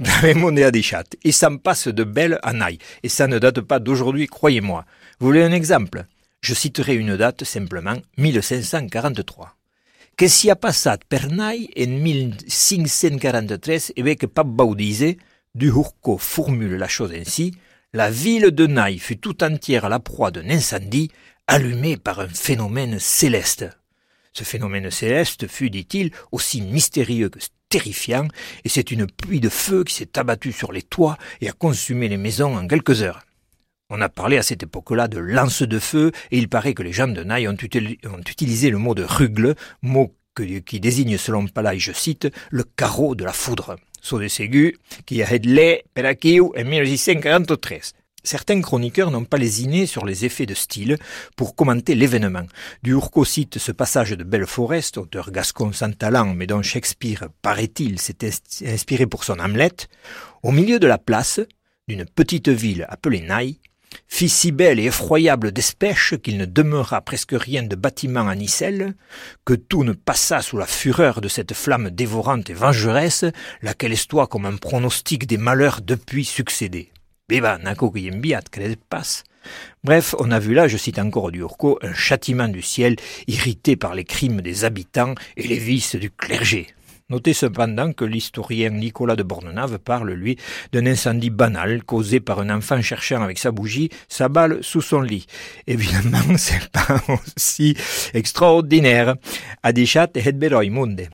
Gravement à Adichat. Et ça me passe de belle à naï. Et ça ne date pas d'aujourd'hui, croyez-moi. Vous voulez un exemple? Je citerai une date simplement, 1543. Que si a passat per naï en 1543 avec Pape Baudise, du Hurco formule la chose ainsi, la ville de Naï fut tout entière à la proie d'un incendie allumé par un phénomène céleste. Ce phénomène céleste fut, dit-il, aussi mystérieux que terrifiant, et c'est une pluie de feu qui s'est abattue sur les toits et a consumé les maisons en quelques heures. On a parlé à cette époque-là de lance de feu, et il paraît que les gens de Naï ont, utilisé le mot de rugle, mot qui désigne selon Palais, je cite, le carreau de la foudre. So de Ségu, qui a hedlé en 1643. Certains chroniqueurs n'ont pas lésiné sur les effets de style pour commenter l'événement. Durco cite ce passage de Belleforest, auteur gascon sans talent, mais dont Shakespeare, paraît-il, s'est inspiré pour son Hamlet. Au milieu de la place, d'une petite ville appelée Naï, fit si belle et effroyable d'espèche qu'il ne demeura presque rien de bâtiment à Nicelle, que tout ne passa sous la fureur de cette flamme dévorante et vengeresse, laquelle estoit comme un pronostic des malheurs depuis succédés. Bref, on a vu là, je cite encore du Urco, un châtiment du ciel irrité par les crimes des habitants et les vices du clergé. Notez cependant que l'historien Nicolas de Bornenave parle, lui, d'un incendie banal causé par un enfant cherchant avec sa bougie sa balle sous son lit. Évidemment, c'est pas aussi extraordinaire. Adichat et